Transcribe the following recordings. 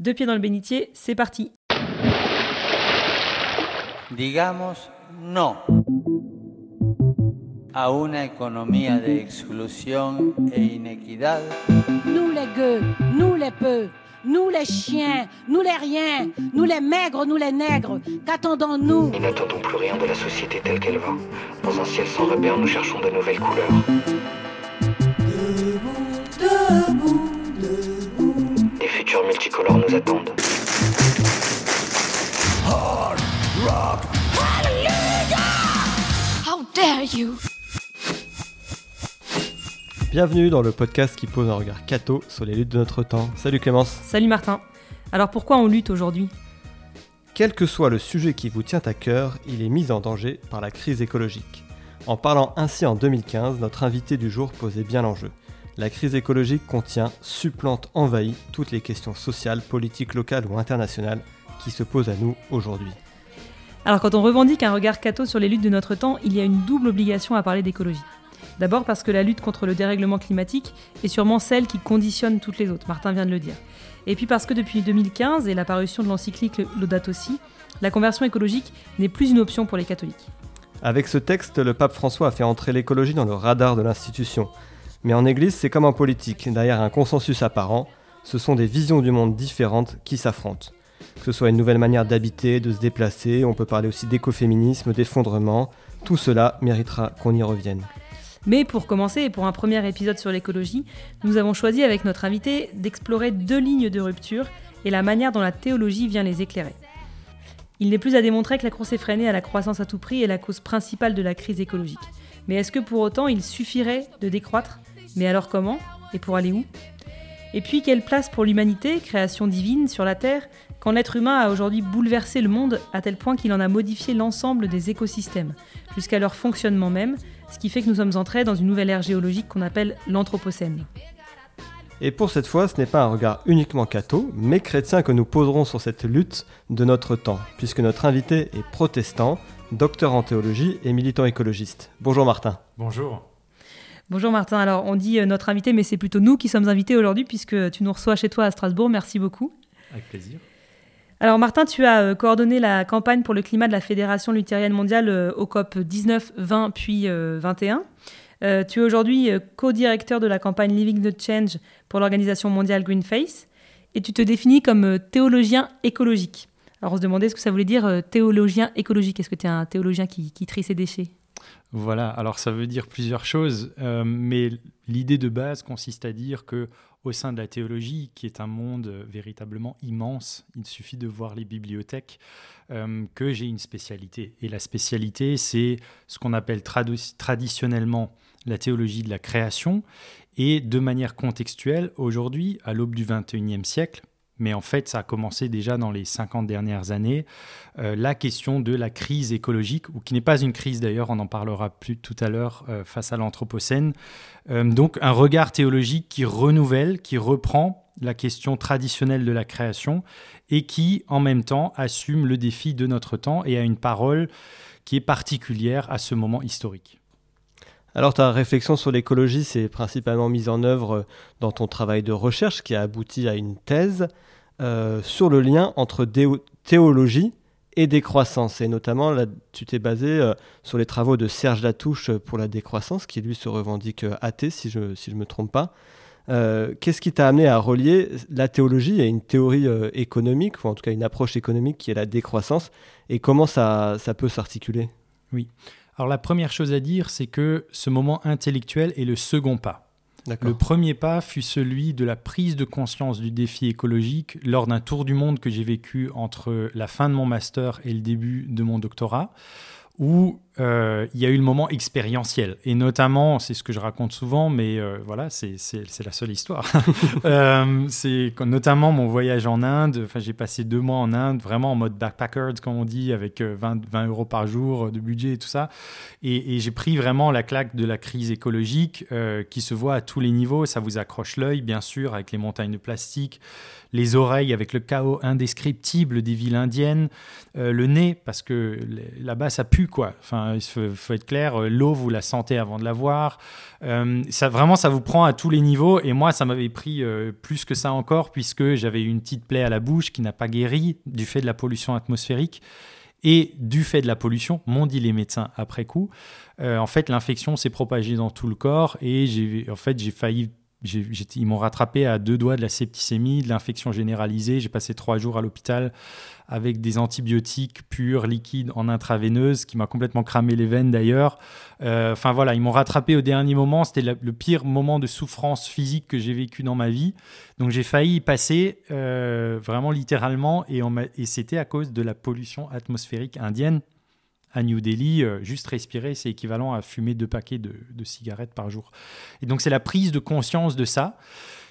Deux pieds dans le bénitier, c'est parti. Digamos no a una economía de exclusión e inequidad. Nous les gueux, nous les peu, nous les chiens, nous les riens, nous les maigres, nous les nègres, qu'attendons-nous? Nous n'attendons plus rien de la société telle qu'elle va. Dans un ciel sans repère, nous cherchons de nouvelles couleurs. Multicolores nous attendent. How dare you! Bienvenue dans le podcast qui pose un regard catho sur les luttes de notre temps. Salut Clémence. Salut Martin. Alors pourquoi on lutte aujourd'hui? Quel que soit le sujet qui vous tient à cœur, il est mis en danger par la crise écologique. En parlant ainsi en 2015, notre invité du jour posait bien l'enjeu. La crise écologique contient, supplante, envahit toutes les questions sociales, politiques, locales ou internationales qui se posent à nous aujourd'hui. Alors quand on revendique un regard catho sur les luttes de notre temps, il y a une double obligation à parler d'écologie. D'abord parce que la lutte contre le dérèglement climatique est sûrement celle qui conditionne toutes les autres, Martin vient de le dire. Et puis parce que depuis 2015 et la parution de l'encyclique Laudato Si, la conversion écologique n'est plus une option pour les catholiques. Avec ce texte, le pape François a fait entrer l'écologie dans le radar de l'institution. Mais en Église, c'est comme en politique, derrière un consensus apparent, ce sont des visions du monde différentes qui s'affrontent. Que ce soit une nouvelle manière d'habiter, de se déplacer, on peut parler aussi d'écoféminisme, d'effondrement, tout cela méritera qu'on y revienne. Mais pour commencer, et pour un premier épisode sur l'écologie, nous avons choisi avec notre invité d'explorer deux lignes de rupture et la manière dont la théologie vient les éclairer. Il n'est plus à démontrer que la course effrénée à la croissance à tout prix est la cause principale de la crise écologique. Mais est-ce que pour autant il suffirait de décroître? Mais alors comment Et pour aller où? Et puis quelle place pour l'humanité, création divine sur la Terre, quand l'être humain a aujourd'hui bouleversé le monde à tel point qu'il en a modifié l'ensemble des écosystèmes, jusqu'à leur fonctionnement même, ce qui fait que nous sommes entrés dans une nouvelle ère géologique qu'on appelle l'Anthropocène. Et pour cette fois, ce n'est pas un regard uniquement catho, mais chrétien que nous poserons sur cette lutte de notre temps, puisque notre invité est protestant, docteur en théologie et militant écologiste. Bonjour Martin. Bonjour. Bonjour Martin, alors on dit euh, notre invité, mais c'est plutôt nous qui sommes invités aujourd'hui, puisque tu nous reçois chez toi à Strasbourg, merci beaucoup. Avec plaisir. Alors Martin, tu as euh, coordonné la campagne pour le climat de la Fédération luthérienne mondiale euh, au COP 19, 20 puis 21. Euh, tu es aujourd'hui co-directeur de la campagne Living the Change pour l'organisation mondiale Greenface et tu te définis comme théologien écologique. Alors on se demandait ce que ça voulait dire théologien écologique. Est-ce que tu es un théologien qui, qui, trie ses déchets? Voilà, alors ça veut dire plusieurs choses, euh, mais l'idée de base consiste à dire que au sein de la théologie, qui est un monde véritablement immense, il suffit de voir les bibliothèques, euh, que j'ai une spécialité. Et la spécialité, c'est ce qu'on appelle traditionnellement la théologie de la création, et de manière contextuelle, aujourd'hui, à l'aube du 21e siècle, mais en fait, ça a commencé déjà dans les 50 dernières années, euh, la question de la crise écologique, ou qui n'est pas une crise d'ailleurs, on en parlera plus tout à l'heure euh, face à l'Anthropocène. Euh, donc un regard théologique qui renouvelle, qui reprend la question traditionnelle de la création et qui, en même temps, assume le défi de notre temps et a une parole qui est particulière à ce moment historique. Alors ta réflexion sur l'écologie s'est principalement mise en œuvre dans ton travail de recherche qui a abouti à une thèse euh, sur le lien entre théologie et décroissance. Et notamment, là, tu t'es basé euh, sur les travaux de Serge Latouche pour la décroissance, qui lui se revendique athée, si je ne me trompe pas. Euh, Qu'est-ce qui t'a amené à relier la théologie à une théorie euh, économique, ou en tout cas une approche économique qui est la décroissance, et comment ça peut s'articuler? Oui. Alors la première chose à dire, c'est que ce moment intellectuel est le second pas. Le premier pas fut celui de la prise de conscience du défi écologique lors d'un tour du monde que j'ai vécu entre la fin de mon master et le début de mon doctorat, où euh, il y a eu le moment expérientiel. Et notamment, c'est ce que je raconte souvent, mais euh, voilà, c'est la seule histoire. euh, c'est notamment mon voyage en Inde. Enfin, j'ai passé deux mois en Inde, vraiment en mode backpacker, comme on dit, avec 20, 20 euros par jour de budget et tout ça. Et, et j'ai pris vraiment la claque de la crise écologique qui se voit à tous les niveaux. Ça vous accroche l'œil, bien sûr, avec les montagnes de plastique, les oreilles avec le chaos indescriptible des villes indiennes, le nez, parce que là-bas, ça pue, quoi. Enfin, Enfin, il faut, être clair, euh, l'eau, vous la sentez avant de la voir. Euh, vraiment, ça vous prend à tous les niveaux. Et moi, ça m'avait pris euh, plus que ça encore, puisque j'avais une petite plaie à la bouche qui n'a pas guéri du fait de la pollution atmosphérique. Et du fait de la pollution, m'ont dit les médecins après coup, en fait, l'infection s'est propagée dans tout le corps et en fait, j'ai failli ils m'ont rattrapé à deux doigts de la septicémie, de l'infection généralisée. J'ai passé trois jours à l'hôpital avec des antibiotiques purs, liquides, en intraveineuse, qui m'a complètement cramé les veines d'ailleurs. Euh, Enfin voilà, ils m'ont rattrapé au dernier moment. C'était le pire moment de souffrance physique que j'ai vécu dans ma vie. Donc j'ai failli y passer euh, vraiment littéralement, et, c'était à cause de la pollution atmosphérique indienne. À New Delhi, euh, juste respirer, c'est équivalent à fumer deux paquets de cigarettes par jour. Et donc c'est la prise de conscience de ça.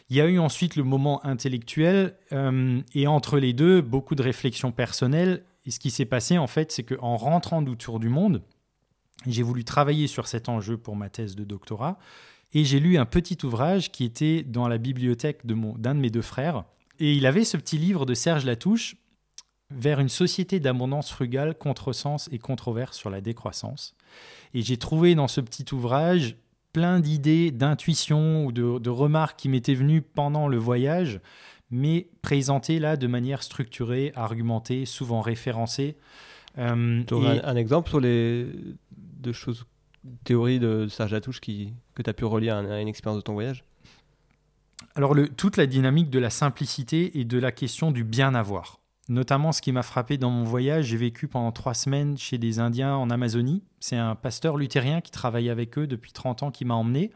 Il y a eu ensuite le moment intellectuel, euh, et entre les deux, beaucoup de réflexions personnelles. Et ce qui s'est passé, en fait, c'est qu'en rentrant du Tour du Monde, j'ai voulu travailler sur cet enjeu pour ma thèse de doctorat, et j'ai lu un petit ouvrage qui était dans la bibliothèque d'un de mes deux frères. Et il avait ce petit livre de Serge Latouche, Vers une société d'abondance frugale, contresens et controverse sur la décroissance. Et j'ai trouvé dans ce petit ouvrage plein d'idées, d'intuitions ou de, de remarques qui m'étaient venues pendant le voyage, mais présentées là de manière structurée, argumentée, souvent référencée. Euh, Tu aurais et- un, un exemple sur les de choses, théories de Serge Latouche qui, que tu as pu relier à, un- à une expérience de ton voyage? Alors, le- toute la dynamique de la simplicité et de la question du bien avoir. Notamment, ce qui m'a frappé dans mon voyage, j'ai vécu pendant trois semaines chez des Indiens en Amazonie. C'est un pasteur luthérien qui travaille avec eux depuis 30 ans qui m'a emmené.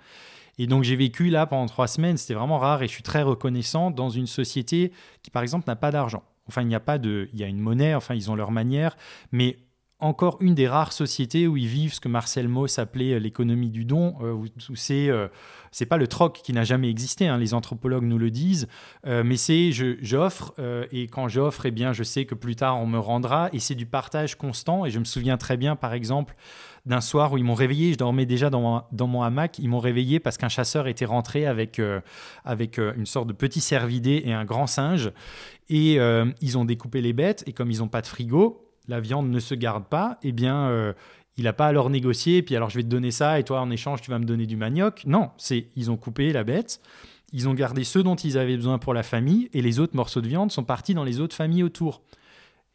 Et donc, j'ai vécu là pendant trois semaines. C'était vraiment rare et je suis très reconnaissant dans une société qui, par exemple, n'a pas d'argent. Enfin, il n'y a pas de. Il y a une monnaie, enfin, ils ont leur manière. Mais encore une des rares sociétés où ils vivent ce que Marcel Mauss appelait euh, l'économie du don, euh, où, euh, c'est pas le troc qui n'a jamais existé, hein, les anthropologues nous le disent, mais c'est j'offre et quand j'offre, eh bien, je sais que plus tard on me rendra et c'est du partage constant. Et je me souviens très bien, par exemple, d'un soir où ils m'ont réveillé, je dormais déjà dans mon, hamac, ils m'ont réveillé parce qu'un chasseur était rentré avec, avec une sorte de petit cervidé et un grand singe. Et ils ont découpé les bêtes et comme ils n'ont pas de frigo, la viande ne se garde pas, eh bien, euh, il n'a pas à leur négocier, puis alors je vais te donner ça et toi en échange tu vas me donner du manioc. Non, c'est ils ont coupé la bête, ils ont gardé ceux dont ils avaient besoin pour la famille et les autres morceaux de viande sont partis dans les autres familles autour.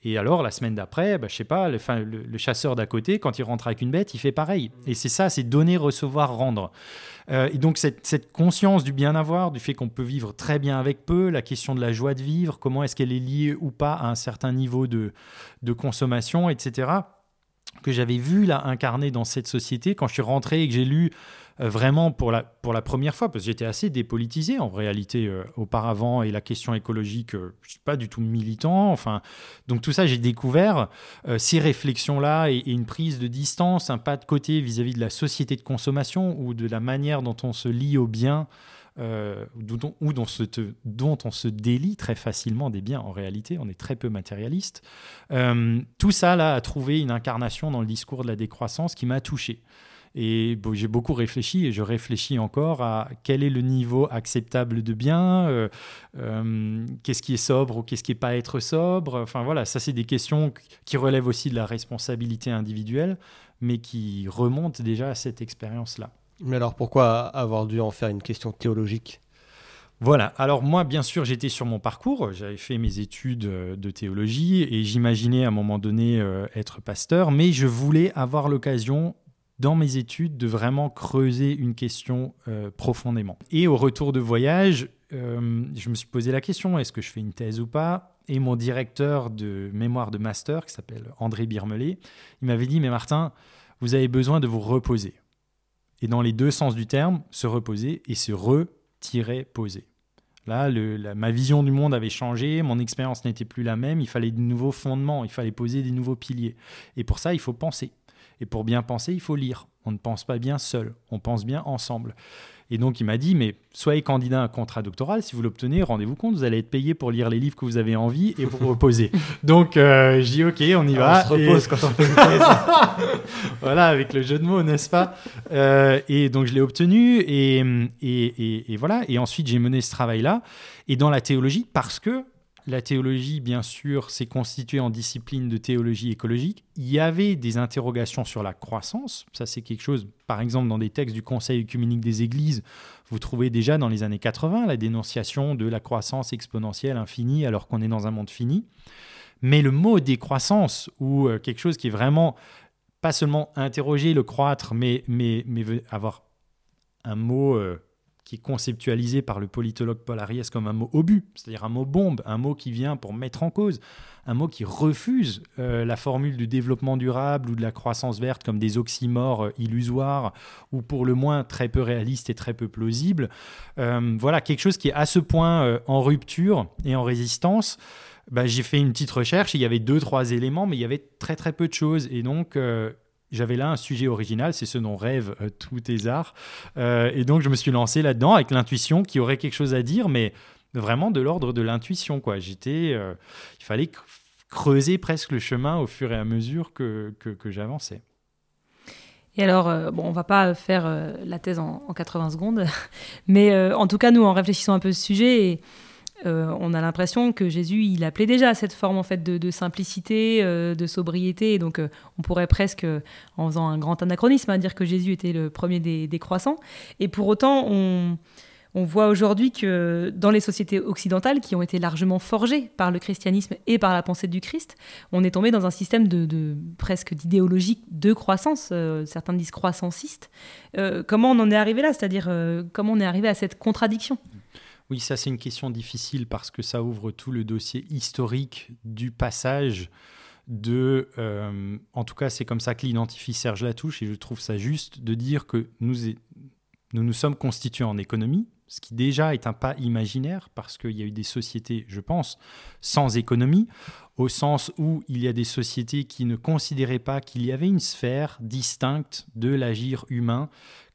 Et alors, la semaine d'après, bah, je sais pas, le, chasseur d'à côté, quand il rentre avec une bête, il fait pareil. Et c'est ça, c'est donner, recevoir, rendre. Euh, et donc, cette, cette conscience du bien-avoir, du fait qu'on peut vivre très bien avec peu, la question de la joie de vivre, comment est-ce qu'elle est liée ou pas à un certain niveau de, de consommation, etc., que j'avais vu là incarné dans cette société quand je suis rentré et que j'ai lu vraiment pour la, pour la première fois, parce que j'étais assez dépolitisé en réalité euh, auparavant, et la question écologique, euh, je ne suis pas du tout militant. Enfin, donc tout ça, j'ai découvert euh, ces réflexions-là et, une prise de distance, un pas de côté vis-à-vis de la société de consommation ou de la manière dont on se lie aux biens. euh, ou dont, se dont on se délie très facilement des biens en réalité, on est très peu matérialiste. Euh, tout ça là a trouvé une incarnation dans le discours de la décroissance qui m'a touché. Et bon, j'ai beaucoup réfléchi et je réfléchis encore à quel est le niveau acceptable de bien, euh, euh, qu'est-ce qui est sobre ou qu'est-ce qui n'est pas être sobre. Enfin voilà, ça c'est des questions qui relèvent aussi de la responsabilité individuelle, mais qui remontent déjà à cette expérience-là. Mais alors pourquoi avoir dû en faire une question théologique? Voilà, alors moi bien sûr j'étais sur mon parcours, j'avais fait mes études euh, de théologie et j'imaginais à un moment donné être pasteur, mais je voulais avoir l'occasion dans mes études de vraiment creuser une question euh, profondément. Et au retour de voyage, euh, je me suis posé la question, est-ce que je fais une thèse ou pas? Et mon directeur de mémoire de master, qui s'appelle André Birmelet, il m'avait dit, mais Martin, vous avez besoin de vous reposer. Et dans les deux sens du terme, se reposer et se re-poser. Là, le- la- ma vision du monde avait changé, mon expérience n'était plus la même, il fallait de nouveaux fondements, il fallait poser des nouveaux piliers. Et pour ça, il faut penser. Et pour bien penser, il faut lire. On ne pense pas bien seul, on pense bien ensemble. Et donc il m'a dit, mais soyez candidat à un contrat doctoral, si vous l'obtenez, rendez-vous compte, vous allez être payé pour lire les livres que vous avez envie et vous reposer. donc euh, je dis, ok, on y va. On se repose Et- quand on fait une thèse. voilà, avec le jeu de mots, n'est-ce pas? Euh, Et donc je l'ai obtenu et, et, et- et voilà. Et ensuite j'ai mené ce travail-là. Et dans la théologie, parce que la théologie, bien sûr, s'est constituée en discipline de théologie écologique. Il y avait des interrogations sur la croissance. Ça, c'est quelque chose, par exemple, dans des textes du Conseil œcuménique des Églises, vous trouvez déjà dans les années 80 la dénonciation de la croissance exponentielle infinie alors qu'on est dans un monde fini. Mais le mot décroissance, ou euh, quelque chose qui est vraiment pas seulement interroger le croître, mais, mais, mais avoir un mot euh, qui est conceptualisé par le politologue Paul Ariès comme un mot obus, c'est-à-dire un mot bombe, un mot qui vient pour mettre en cause, un mot qui refuse euh, la formule du développement durable ou de la croissance verte comme des oxymores illusoires ou pour le moins très peu réalistes et très peu plausibles. voilà, quelque chose qui est à ce point en rupture et en résistance bah, j'ai fait une petite recherche, il y avait deux, trois éléments, mais il y avait très très peu de choses. Et donc, euh, j'avais là un sujet original, c'est ce dont rêvent euh, tous tes arts. Euh, et donc, je me suis lancé là-dedans avec l'intuition qu'il y aurait quelque chose à dire, mais vraiment de l'ordre de l'intuition. quoi. J'étais, Il fallait creuser presque le chemin au fur et à mesure que, que, j'avançais. Et alors, bon, on va pas faire la thèse en, en, 80 secondes, mais en tout cas, nous, en réfléchissant un peu ce sujet, et euh, on a l'impression que Jésus, il appelait déjà cette forme en fait de, simplicité, euh, de sobriété. Donc, euh, on pourrait presque, en faisant un grand anachronisme, hein, dire que Jésus était le premier des, croissants. Et pour autant, on, voit aujourd'hui que dans les sociétés occidentales, qui ont été largement forgées par le christianisme et par la pensée du Christ, on est tombé dans un système de, presque d'idéologie de croissance. certains disent croissanciste. comment on en est arrivé là? C'est-à-dire, comment on est arrivé à cette contradiction? Oui, ça c'est une question difficile parce que ça ouvre tout le dossier historique du passage de, euh, en tout cas c'est comme ça que l'identifie Serge Latouche et je trouve ça juste de dire que nous nous, nous sommes constitués en économie, ce qui déjà est un pas imaginaire parce qu'il y a eu des sociétés, je pense, sans économie, au sens où il y a des sociétés qui ne considéraient pas qu'il y avait une sphère distincte de l'agir humain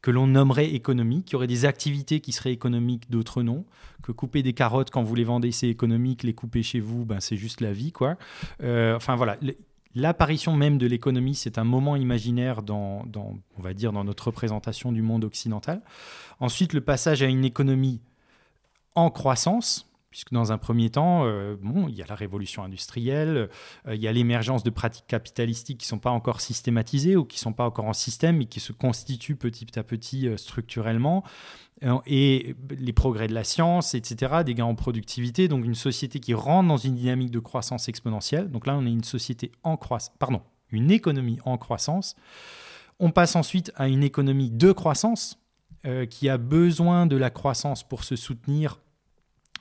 que l'on nommerait économique. Il y aurait des activités qui seraient économiques, d'autres non. Que couper des carottes quand vous les vendez, c'est économique. Les couper chez vous, ben, c'est juste la vie. quoi. Euh, enfin voilà. L'apparition même de l'économie, c'est un moment imaginaire dans, dans, on va dire, dans notre représentation du monde occidental. Ensuite, le passage à une économie en croissance, puisque dans un premier temps, euh, bon, il y a la révolution industrielle, euh, il y a l'émergence de pratiques capitalistiques qui ne sont pas encore systématisées ou qui ne sont pas encore en système, mais qui se constituent petit à petit euh, structurellement, et les progrès de la science, etc., des gains en productivité, donc une société qui rentre dans une dynamique de croissance exponentielle. Donc là, on est une société en croissance, pardon, une économie en croissance. On passe ensuite à une économie de croissance, qui a besoin de la croissance pour se soutenir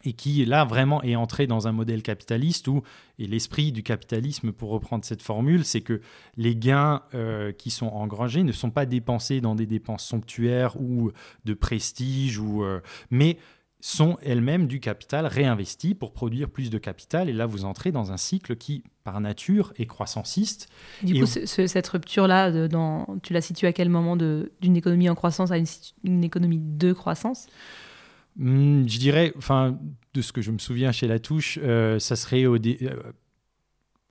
et qui là vraiment est entré dans un modèle capitaliste où, et l'esprit du capitalisme pour reprendre cette formule, c'est que les gains euh, qui sont engrangés ne sont pas dépensés dans des dépenses somptuaires ou de prestige, ou, euh, mais sont elles-mêmes du capital réinvesti pour produire plus de capital. Et là, vous entrez dans un cycle qui, par nature, est croissanciste. Du coup, cette rupture-là, tu la situes à quel moment d'une économie en croissance à une économie de croissance? Je dirais, enfin, de ce que je me souviens chez La Touche, euh, ça serait au dé euh,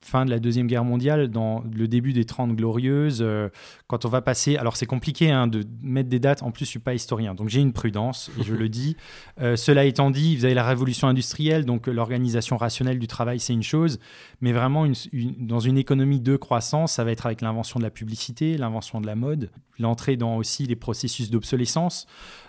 fin de la Deuxième Guerre mondiale, dans le début des Trente Glorieuses, euh, quand on va passer... Alors c'est compliqué hein, de mettre des dates, en plus je ne suis pas historien, donc j'ai une prudence, et je le dis. Euh, cela étant dit, vous avez la révolution industrielle, donc euh, l'organisation rationnelle du travail, c'est une chose, mais vraiment dans une économie de croissance, ça va être avec l'invention de la publicité, l'invention de la mode, l'entrée dans aussi les processus d'obsolescence,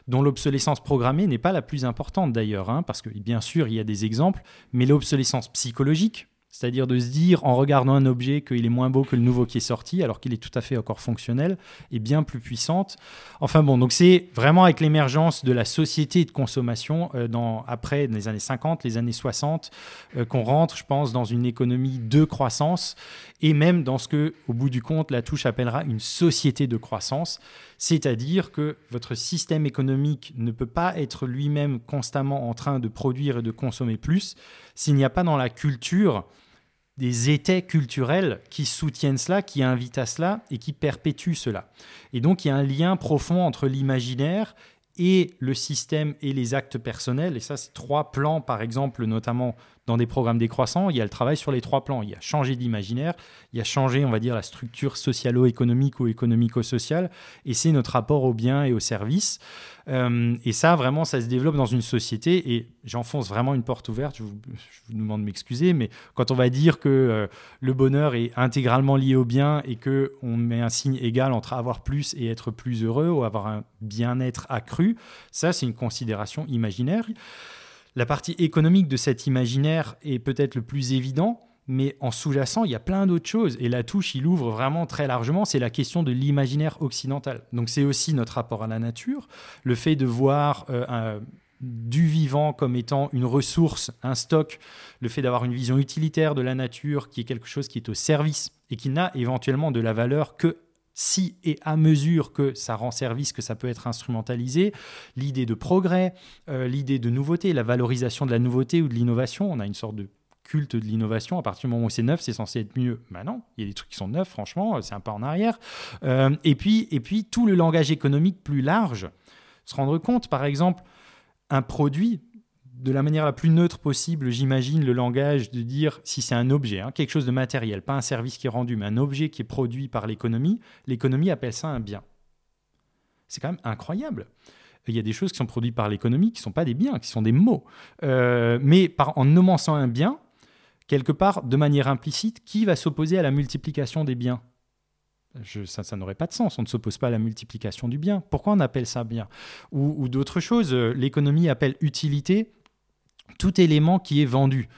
dont l'obsolescence programmée n'est pas la plus importante d'ailleurs, hein, parce que bien sûr il y a des exemples, mais l'obsolescence psychologique, c'est-à-dire de se dire en regardant un objet qu'il est moins beau que le nouveau qui est sorti, alors qu'il est tout à fait encore fonctionnel et bien plus puissante. Enfin bon, donc c'est vraiment avec l'émergence de la société de consommation euh, dans, après les années 50, les années 60, euh, qu'on rentre, je pense, dans une économie de croissance et même dans ce que, au bout du compte, la touche appellera une société de croissance. C'est-à-dire que votre système économique ne peut pas être lui-même constamment en train de produire et de consommer plus s'il n'y a pas dans la culture des étais culturels qui soutiennent cela, qui invitent à cela et qui perpétuent cela. Et donc il y a un lien profond entre l'imaginaire et le système et les actes personnels. Et ça, c'est trois plans, par exemple, notamment dans des programmes décroissants, il y a le travail sur les trois plans. Il y a changer d'imaginaire, il y a changer, on va dire, la structure socialo-économique ou économico-sociale, et c'est notre rapport aux biens et aux services. Euh, et ça, vraiment, ça se développe dans une société, et j'enfonce vraiment une porte ouverte, je vous, demande de m'excuser, mais quand on va dire que euh, le bonheur est intégralement lié au bien et qu'on met un signe égal entre avoir plus et être plus heureux, ou avoir un bien-être accru, ça, c'est une considération imaginaire. La partie économique de cet imaginaire est peut-être le plus évident, mais en sous-jacent, il y a plein d'autres choses. Et la touche, il ouvre vraiment très largement, c'est la question de l'imaginaire occidental. Donc c'est aussi notre rapport à la nature, le fait de voir euh, du vivant comme étant une ressource, un stock, le fait d'avoir une vision utilitaire de la nature qui est quelque chose qui est au service et qui n'a éventuellement de la valeur que si et à mesure que ça rend service, que ça peut être instrumentalisé, l'idée de progrès, euh, l'idée de nouveauté, la valorisation de la nouveauté ou de l'innovation, on a une sorte de culte de l'innovation. À partir du moment où c'est neuf, c'est censé être mieux. Ben non, il y a des trucs qui sont neufs, franchement, c'est un pas en arrière. Euh, et, puis, et puis, tout le langage économique plus large, se rendre compte, par exemple, un produit, de la manière la plus neutre possible, j'imagine le langage de dire si c'est un objet, hein, quelque chose de matériel, pas un service qui est rendu, mais un objet qui est produit par l'économie, l'économie appelle ça un bien. C'est quand même incroyable. Il y a des choses qui sont produites par l'économie qui ne sont pas des biens, qui sont des mots. Euh, mais en nommant ça un bien, quelque part, de manière implicite, qui va s'opposer à la multiplication des biens? Ça, n'aurait pas de sens. On ne s'oppose pas à la multiplication du bien. Pourquoi on appelle ça bien? Ou, ou d'autres choses. Euh, l'économie appelle utilité tout élément qui est vendu.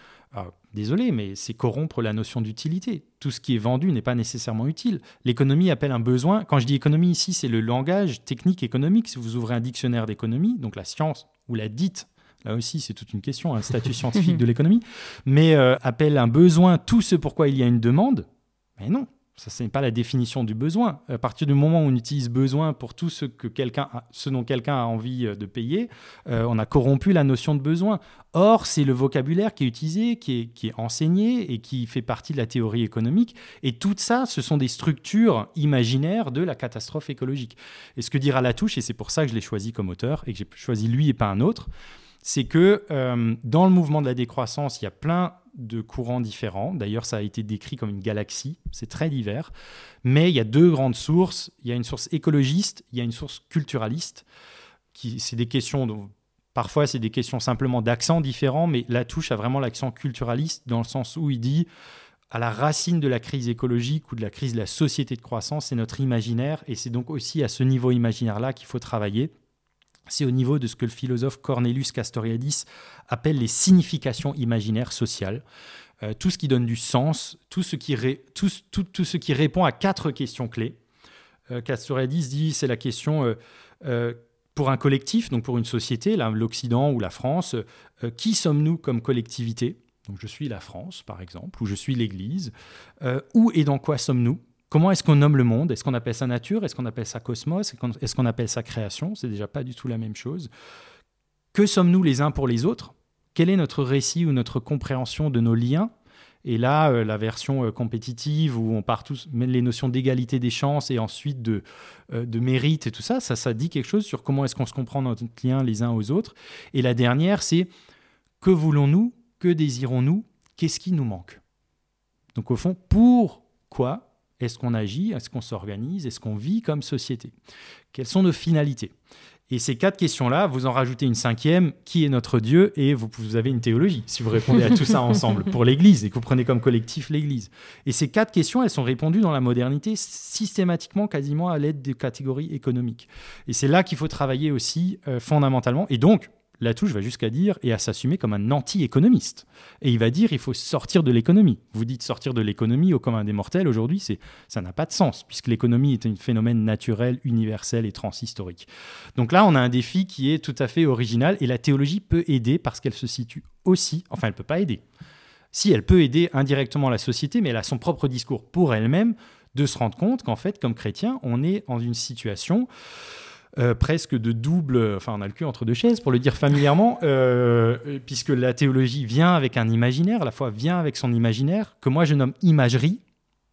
Désolé, mais c'est corrompre la notion d'utilité. Tout ce qui est vendu n'est pas nécessairement utile. L'économie appelle un besoin. Quand je dis économie ici, c'est le langage technique économique. Si vous ouvrez un dictionnaire d'économie, donc la science ou la dite là aussi c'est toute une question, un statut scientifique de l'économie, mais euh, appelle un besoin tout ce pourquoi il y a une demande, mais non, ça, ce n'est pas la définition du besoin. À partir du moment où on utilise besoin pour tout ce, que quelqu'un ce dont quelqu'un a envie euh, de payer, euh, on a corrompu la notion de besoin. Or, c'est le vocabulaire qui est utilisé, qui est, qui est enseigné et qui fait partie de la théorie économique. Et tout ça, ce sont des structures imaginaires de la catastrophe écologique. Et ce que dira Latouche, et c'est pour ça que je l'ai choisi comme auteur et que j'ai choisi lui et pas un autre, c'est que euh, dans le mouvement de la décroissance, il y a plein de courants différents. D'ailleurs, ça a été décrit comme une galaxie, c'est très divers. Mais il y a deux grandes sources. Il y a une source écologiste, il y a une source culturaliste. C'est des questions, parfois c'est des questions simplement d'accent différents, mais la touche a vraiment l'accent culturaliste dans le sens où il dit à la racine de la crise écologique ou de la crise de la société de croissance, c'est notre imaginaire, et c'est donc aussi à ce niveau imaginaire-là qu'il faut travailler c'est au niveau de ce que le philosophe Cornelius Castoriadis appelle les significations imaginaires sociales. Euh, tout ce qui donne du sens, tout ce qui, répond à quatre questions clés. Euh, Castoriadis dit c'est la question euh, pour un collectif, donc pour une société, l'Occident ou la France, qui sommes-nous comme collectivité? Je suis la France, par exemple, ou je suis l'Église. où et dans quoi sommes-nous? Comment est-ce qu'on nomme le monde? Est-ce qu'on appelle ça nature? Est-ce qu'on appelle ça cosmos? Est-ce qu'on appelle ça création? C'est déjà pas du tout la même chose. Que sommes-nous les uns pour les autres? Quel est notre récit ou notre compréhension de nos liens? Et là, euh, la version euh, compétitive où on part tous, les notions d'égalité des chances et ensuite de, euh, de mérite et tout ça, ça, ça dit quelque chose sur comment est-ce qu'on se comprend notre lien les uns aux autres. Et la dernière, c'est que voulons-nous? Que désirons-nous? Qu'est-ce qui nous manque? Donc au fond, pourquoi est-ce qu'on agit? Est-ce qu'on s'organise? Est-ce qu'on vit comme société? Quelles sont nos finalités? Et ces quatre questions-là, vous en rajoutez une cinquième, qui est notre Dieu? Et vous, vous avez une théologie, si vous répondez à tout ça ensemble, pour l'Église, et que vous prenez comme collectif l'Église. Et ces quatre questions, elles sont répondues dans la modernité systématiquement, quasiment à l'aide des catégories économiques. Et c'est là qu'il faut travailler aussi euh, fondamentalement. Et donc, Latouche va jusqu'à dire et à s'assumer comme un anti-économiste. Et il va dire il faut sortir de l'économie. Vous dites sortir de l'économie au commun des mortels aujourd'hui, c'est ça n'a pas de sens puisque l'économie est un phénomène naturel, universel et transhistorique. Donc là, on a un défi qui est tout à fait original et la théologie peut aider parce qu'elle se situe aussi, enfin elle peut pas aider. Si elle peut aider indirectement la société, mais elle a son propre discours pour elle-même de se rendre compte qu'en fait, comme chrétien, on est en une situation euh, presque de double, enfin on a le cul entre deux chaises pour le dire familièrement, euh, puisque la théologie vient avec un imaginaire, la foi vient avec son imaginaire, que moi je nomme imagerie,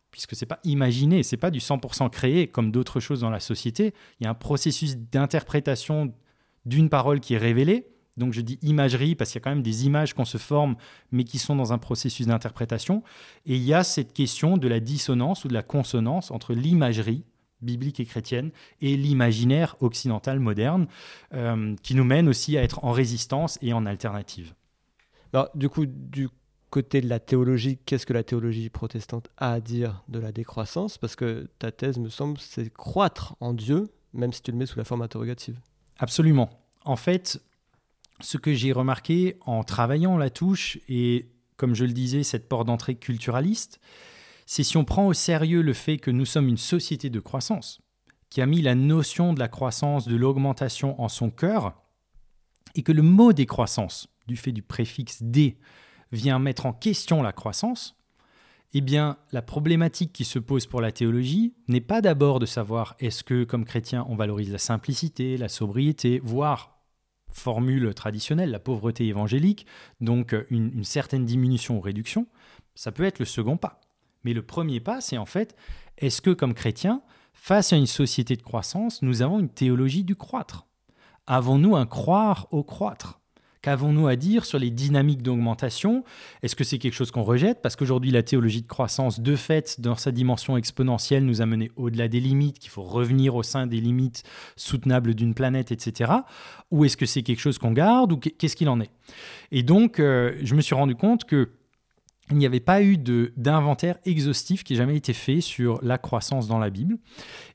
puisque c'est pas imaginé, c'est pas du 100% créé comme d'autres choses dans la société. Il y a un processus d'interprétation d'une parole qui est révélée, Donc je dis imagerie parce qu'il y a quand même des images qu'on se forme, mais qui sont dans un processus d'interprétation. Et il y a cette question de la dissonance ou de la consonance entre l'imagerie biblique et chrétienne et l'imaginaire occidental moderne, euh, qui nous mène aussi à être en résistance et en alternative. Alors, du coup, du côté de la théologie, qu'est-ce que la théologie protestante a à dire de la décroissance? Parce que ta thèse, me semble, c'est croître en Dieu, même si tu le mets sous la forme interrogative. Absolument. En fait, ce que j'ai remarqué en travaillant la touche et, comme je le disais, cette porte d'entrée culturaliste, c'est si on prend au sérieux le fait que nous sommes une société de croissance, qui a mis la notion de la croissance, de l'augmentation en son cœur, et que le mot décroissance, du fait du préfixe dé, vient mettre en question la croissance, eh bien, la problématique qui se pose pour la théologie n'est pas d'abord de savoir est-ce que, comme chrétien, on valorise la simplicité, la sobriété, voire, formule traditionnelle, la pauvreté évangélique, donc une, une certaine diminution ou réduction. Ça peut être le second pas. Mais le premier pas, c'est en fait, est-ce que comme chrétiens, face à une société de croissance, nous avons une théologie du croître? Avons-nous un croire au croître? Qu'avons-nous à dire sur les dynamiques d'augmentation? Est-ce que c'est quelque chose qu'on rejette? Parce qu'aujourd'hui, la théologie de croissance, de fait, dans sa dimension exponentielle, nous a mené au-delà des limites, qu'il faut revenir au sein des limites soutenables d'une planète, etc. Ou est-ce que c'est quelque chose qu'on garde? Ou qu'est-ce qu'il en est? Et donc, euh, je me suis rendu compte que il n'y avait pas eu d'inventaire exhaustif qui ait jamais été fait sur la croissance dans la Bible.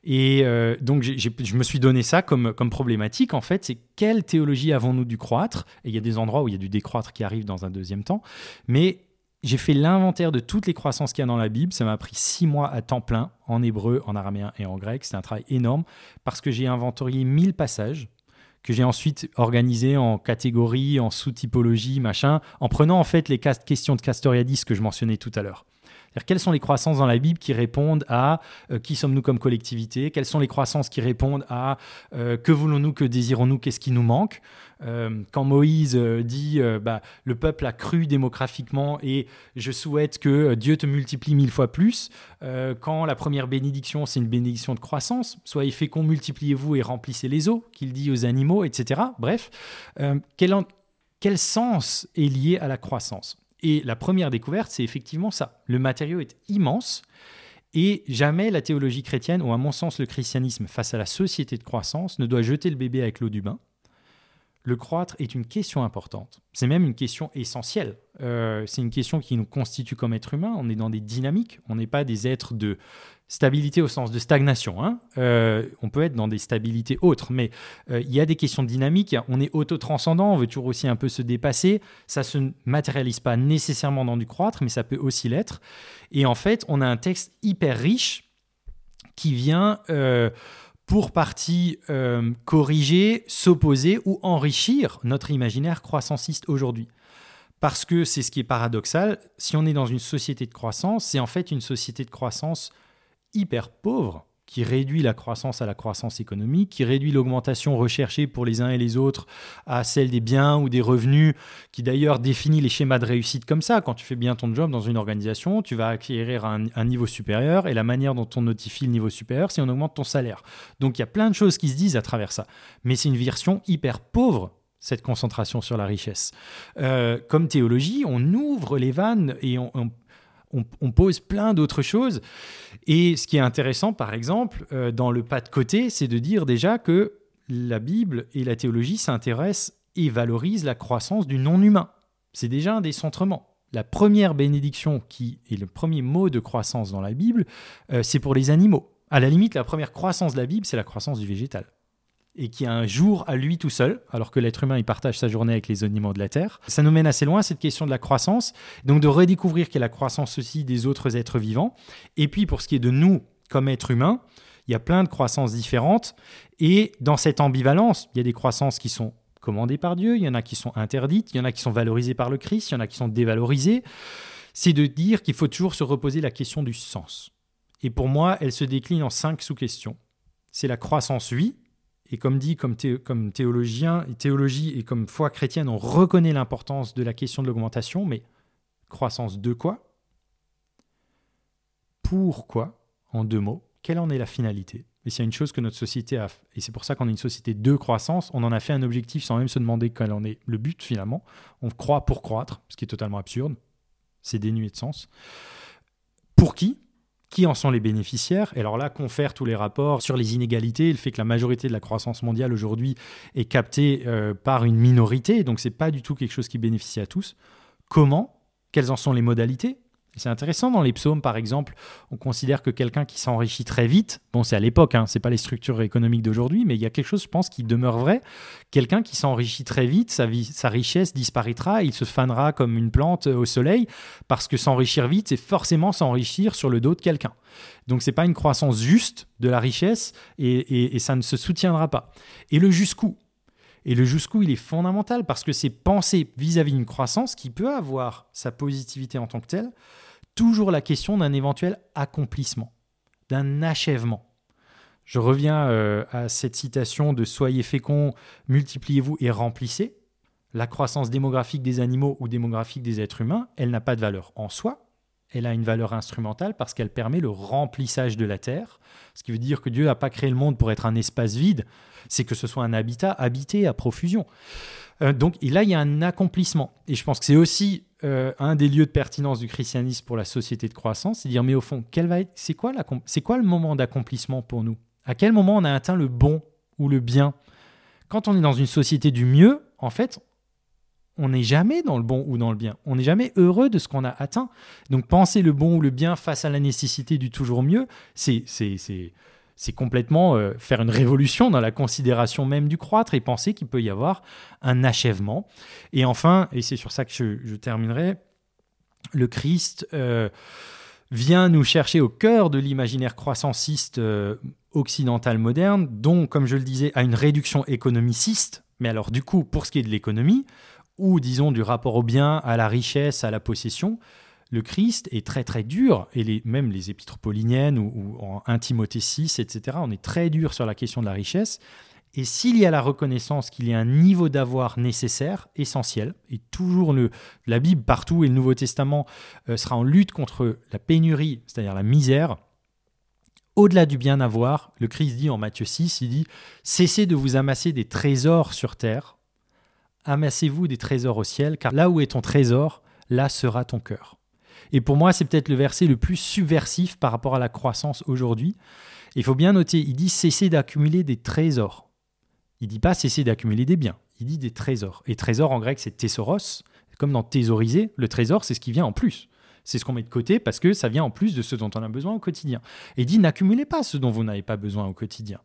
Et euh, donc, je me suis donné ça comme, problématique, en fait, c'est quelle théologie avons-nous du croître? Et il y a des endroits où il y a du décroître qui arrive dans un deuxième temps. Mais j'ai fait l'inventaire de toutes les croissances qu'il y a dans la Bible. Ça m'a pris six mois à temps plein, en hébreu, en araméen et en grec. C'est un travail énorme, parce que j'ai inventorié 1000 passages que j'ai ensuite organisé en catégories, en sous-typologie, machin, en prenant en fait les questions de Castoriadis que je mentionnais tout à l'heure. Quelles sont les croissances dans la Bible qui répondent à euh, qui sommes-nous comme collectivité? Quelles sont les croissances qui répondent à euh, que voulons-nous, que désirons-nous, qu'est-ce qui nous manque? Euh, Quand Moïse dit bah, le peuple a cru démographiquement et je souhaite que Dieu te multiplie mille fois plus, quand la première bénédiction c'est une bénédiction de croissance, soyez féconds, multipliez-vous et remplissez les eaux, qu'il dit aux animaux, etc. Bref, quel, quel sens est lié à la croissance? Et la première découverte, c'est effectivement ça. Le matériau est immense. Et jamais la théologie chrétienne, ou à mon sens le christianisme, face à la société de croissance, ne doit jeter le bébé avec l'eau du bain. Le croître est une question importante. C'est même une question essentielle. Euh, c'est une question qui nous constitue comme être humain. On est dans des dynamiques. On n'est pas des êtres de Stabilité au sens de stagnation. Hein. Euh, on peut être dans des stabilités autres, mais euh, il y a des questions dynamiques. On est auto-transcendant, on veut toujours aussi un peu se dépasser. Ça se matérialise pas nécessairement dans du croître, mais ça peut aussi l'être. Et en fait, on a un texte hyper riche qui vient pour partie corriger, s'opposer ou enrichir notre imaginaire croissanciste aujourd'hui. Parce que c'est ce qui est paradoxal, si on est dans une société de croissance, c'est en fait une société de croissance hyper pauvre qui réduit la croissance à la croissance économique, qui réduit l'augmentation recherchée pour les uns et les autres à celle des biens ou des revenus, qui d'ailleurs définit les schémas de réussite comme ça. Quand tu fais bien ton job dans une organisation, tu vas acquérir un, niveau supérieur, et la manière dont on notifie le niveau supérieur, c'est on augmente ton salaire. Donc il y a plein de choses qui se disent à travers ça. Mais c'est une version hyper pauvre cette concentration sur la richesse. Euh, comme théologie, on ouvre les vannes et on, on on, pose plein d'autres choses. Et ce qui est intéressant, par exemple, euh, dans le pas de côté, c'est de dire déjà que la Bible et la théologie s'intéressent et valorisent la croissance du non-humain. C'est déjà un des centrements. La première bénédiction qui est le premier mot de croissance dans la Bible, euh, c'est pour les animaux. À la limite, la première croissance de la Bible, c'est la croissance du végétal et qui a un jour à lui tout seul, alors que l'être humain, il partage sa journée avec les animaux de la Terre. Ça nous mène assez loin, cette question de la croissance, donc de redécouvrir a la croissance aussi des autres êtres vivants. Et puis, pour ce qui est de nous, comme êtres humains, il y a plein de croissances différentes, et dans cette ambivalence, il y a des croissances qui sont commandées par Dieu, il y en a qui sont interdites, il y en a qui sont valorisées par le Christ, il y en a qui sont dévalorisées. C'est de dire qu'il faut toujours se reposer la question du sens. Et pour moi, elle se décline en cinq sous-questions. C'est la croissance, oui, et comme dit, comme, comme théologien, théologie et comme foi chrétienne, on reconnaît l'importance de la question de l'augmentation, mais croissance de quoi? Pourquoi En deux mots, quelle en est la finalité? Et c'est une chose que notre société a, et c'est pour ça qu'on est une société de croissance, on en a fait un objectif sans même se demander quel en est le but finalement. On croit pour croître, ce qui est totalement absurde. C'est dénué de sens. Pour qui? Qui en sont les bénéficiaires. Et alors là, confère tous les rapports sur les inégalités, le fait que la majorité de la croissance mondiale aujourd'hui est captée euh, par une minorité, donc c'est pas du tout quelque chose qui bénéficie à tous. Comment? Quelles en sont les modalités? C'est intéressant dans les psaumes, par exemple, on considère que quelqu'un qui s'enrichit très vite, bon, c'est à l'époque, hein, c'est pas les structures économiques d'aujourd'hui, mais il y a quelque chose, je pense, qui demeure vrai. Quelqu'un qui s'enrichit très vite, sa, vie, sa richesse disparaîtra, il se fanera comme une plante au soleil, parce que s'enrichir vite, c'est forcément s'enrichir sur le dos de quelqu'un. Donc c'est pas une croissance juste de la richesse et, et ça ne se soutiendra pas. Et le jusqu'où? Et le jusqu'où, il est fondamental parce que c'est penser vis-à-vis d'une croissance qui peut avoir sa positivité en tant que telle, toujours la question d'un éventuel accomplissement, d'un achèvement. Je reviens euh, à cette citation de Soyez féconds, multipliez-vous et remplissez. La croissance démographique des animaux ou démographique des êtres humains, elle n'a pas de valeur en soi, elle a une valeur instrumentale parce qu'elle permet le remplissage de la Terre, ce qui veut dire que Dieu n'a pas créé le monde pour être un espace vide, c'est que ce soit un habitat habité à profusion. Euh, donc là, il y a un accomplissement. Et je pense que c'est aussi euh, un des lieux de pertinence du christianisme pour la société de croissance, c'est dire, mais au fond, c'est quoi, quoi le moment d'accomplissement pour nous? À quel moment on a atteint le bon ou le bien? Quand on est dans une société du mieux, en fait, on n'est jamais dans le bon ou dans le bien. On n'est jamais heureux de ce qu'on a atteint. Donc penser le bon ou le bien face à la nécessité du toujours mieux, c'est c'est complètement euh, faire une révolution dans la considération même du croître et penser qu'il peut y avoir un achèvement. Et enfin, et c'est sur ça que je, terminerai, le Christ euh, vient nous chercher au cœur de l'imaginaire croissanciste euh, occidental moderne, dont, comme je le disais, à une réduction économiciste. Mais alors, du coup, pour ce qui est de l'économie, ou disons du rapport au bien, à la richesse, à la possession, le Christ est très très dur, et même les épîtres pauliniennes ou, en 1 Timothée 6, etc., on est très dur sur la question de la richesse. Et s'il y a la reconnaissance qu'il y a un niveau d'avoir nécessaire, essentiel, et toujours le, la Bible partout et le Nouveau Testament euh, sera en lutte contre la pénurie, c'est-à-dire la misère, au-delà du bien avoir, le Christ dit en Matthieu 6, il dit, cessez de vous amasser des trésors sur terre, amassez-vous des trésors au ciel, car là où est ton trésor, là sera ton cœur. Et pour moi, c'est peut-être le verset le plus subversif par rapport à la croissance aujourd'hui. Il faut bien noter, il dit cesser d'accumuler des trésors. Il dit pas cesser d'accumuler des biens, il dit des trésors. Et trésor en grec, c'est thesauros. Comme dans thésauriser, le trésor, c'est ce qui vient en plus. C'est ce qu'on met de côté parce que ça vient en plus de ce dont on a besoin au quotidien. Et il dit n'accumulez pas ce dont vous n'avez pas besoin au quotidien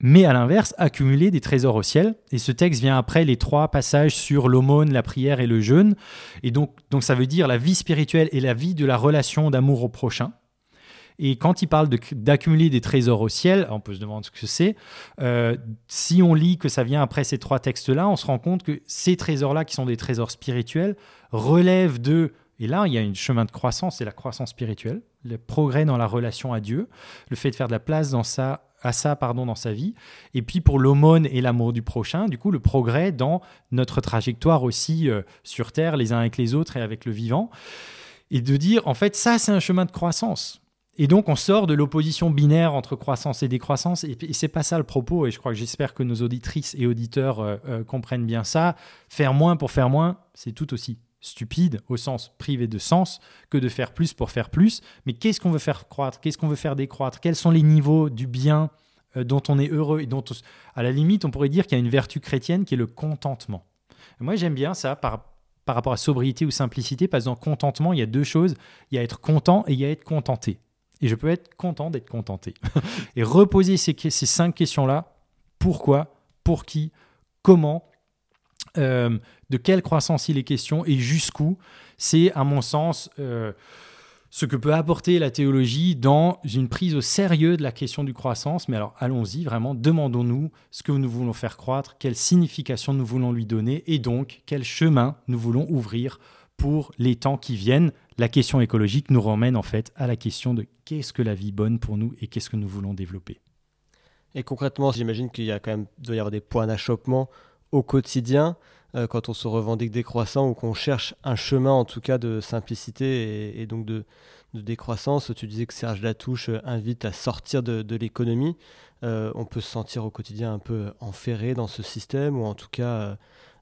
mais à l'inverse, accumuler des trésors au ciel. Et ce texte vient après les trois passages sur l'aumône, la prière et le jeûne. Et donc, donc ça veut dire la vie spirituelle et la vie de la relation d'amour au prochain. Et quand il parle d'accumuler des trésors au ciel, on peut se demander ce que c'est. Euh, si on lit que ça vient après ces trois textes-là, on se rend compte que ces trésors-là, qui sont des trésors spirituels, relèvent de et là, il y a un chemin de croissance, c'est la croissance spirituelle, le progrès dans la relation à Dieu, le fait de faire de la place dans sa à ça pardon, dans sa vie. Et puis pour l'aumône et l'amour du prochain, du coup, le progrès dans notre trajectoire aussi euh, sur Terre, les uns avec les autres et avec le vivant. Et de dire, en fait, ça, c'est un chemin de croissance. Et donc, on sort de l'opposition binaire entre croissance et décroissance. Et, c'est pas ça le propos. Et je crois que j'espère que nos auditrices et auditeurs euh, euh, comprennent bien ça. Faire moins pour faire moins, c'est tout aussi stupide au sens privé de sens que de faire plus pour faire plus. Mais qu'est-ce qu'on veut faire croître? Qu'est-ce qu'on veut faire décroître? Quels sont les niveaux du bien euh, dont on est heureux et dont, à la limite, on pourrait dire qu'il y a une vertu chrétienne qui est le contentement. moi, j'aime bien ça par, par rapport à sobriété ou simplicité, parce que dans contentement, il y a deux choses. Il y a être content et il y a être contenté. Et je peux être content d'être contenté. et reposer ces, ces cinq questions-là. Pourquoi? Pour qui? Comment? Euh, de quelle croissance il est question et jusqu'où. C'est, à mon sens, euh, ce que peut apporter la théologie dans une prise au sérieux de la question du croissance. Mais alors, allons-y, vraiment, demandons-nous ce que nous voulons faire croître, quelle signification nous voulons lui donner et donc quel chemin nous voulons ouvrir pour les temps qui viennent. La question écologique nous ramène en fait à la question de qu'est-ce que la vie bonne pour nous et qu'est-ce que nous voulons développer. Et concrètement, j'imagine qu'il y a quand même doit y avoir des points d'achoppement au quotidien. euh, quand on se revendique décroissant ou qu'on cherche un chemin en tout cas de simplicité et, donc de, décroissance. Tu disais que Serge Latouche invite à sortir de, l'économie. on peut se sentir au quotidien un peu enferré dans ce système ou en tout cas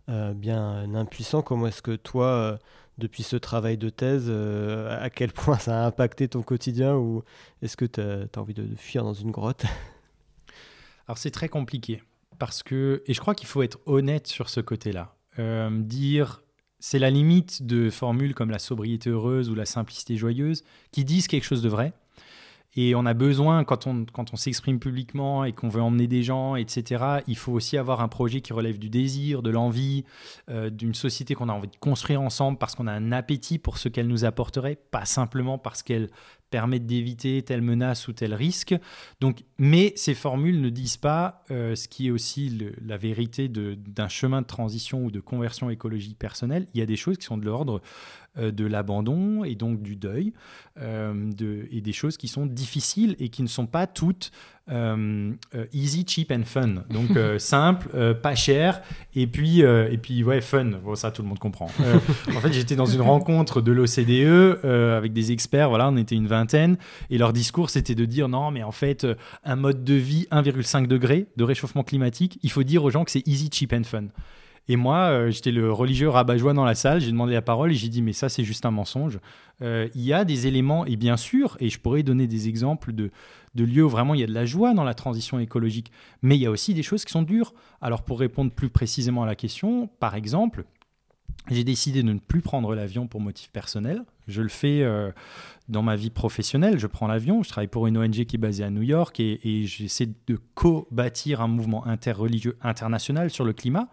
bien impuissant. Comment est-ce que toi depuis ce travail de thèse, euh, à quel point ça a impacté ton quotidien ou est-ce que tu as, envie de, fuir dans une grotte? Alors c'est très compliqué parce que, et je crois qu'il faut être honnête sur ce côté-là. Euh, dire, c'est la limite de formules comme la sobriété heureuse ou la simplicité joyeuse qui disent quelque chose de vrai et on a besoin, quand on, quand on s'exprime publiquement et qu'on veut emmener des gens, etc., il faut aussi avoir un projet qui relève du désir, de l'envie, euh, d'une société qu'on a envie de construire ensemble parce qu'on a un appétit pour ce qu'elle nous apporterait, pas simplement parce qu'elle permettent d'éviter telle menace ou tel risque. Donc, mais ces formules ne disent pas euh, ce qui est aussi la vérité d'un chemin de transition ou de conversion écologique personnelle. Il y a des choses qui sont de l'ordre de l'abandon et donc du deuil, euh, de, et des choses qui sont difficiles et qui ne sont pas toutes euh, euh, easy, cheap and fun. Donc euh, simple, pas cher, et puis, et puis ouais, fun. Bon, ça, tout le monde comprend. en fait, j'étais dans une rencontre de l'OCDE avec des experts, voilà, on était une vingtaine, et leur discours, c'était de dire non, mais en fait, un mode de vie 1,5 degré de réchauffement climatique, il faut dire aux gens que c'est easy, cheap and fun. Et moi, j'étais le religieux rabat-joie dans la salle, j'ai demandé la parole et j'ai dit, mais ça, c'est juste un mensonge. il y a des éléments, et bien sûr, et je pourrais donner des exemples de, de lieux où vraiment il y a de la joie dans la transition écologique. Mais il y a aussi des choses qui sont dures. Alors pour répondre plus précisément à la question, par exemple, j'ai décidé de ne plus prendre l'avion pour motif personnel. Je le fais euh, dans ma vie professionnelle. Je prends l'avion. Je travaille pour une ONG qui est basée à New York et, j'essaie de co-bâtir un mouvement interreligieux international sur le climat.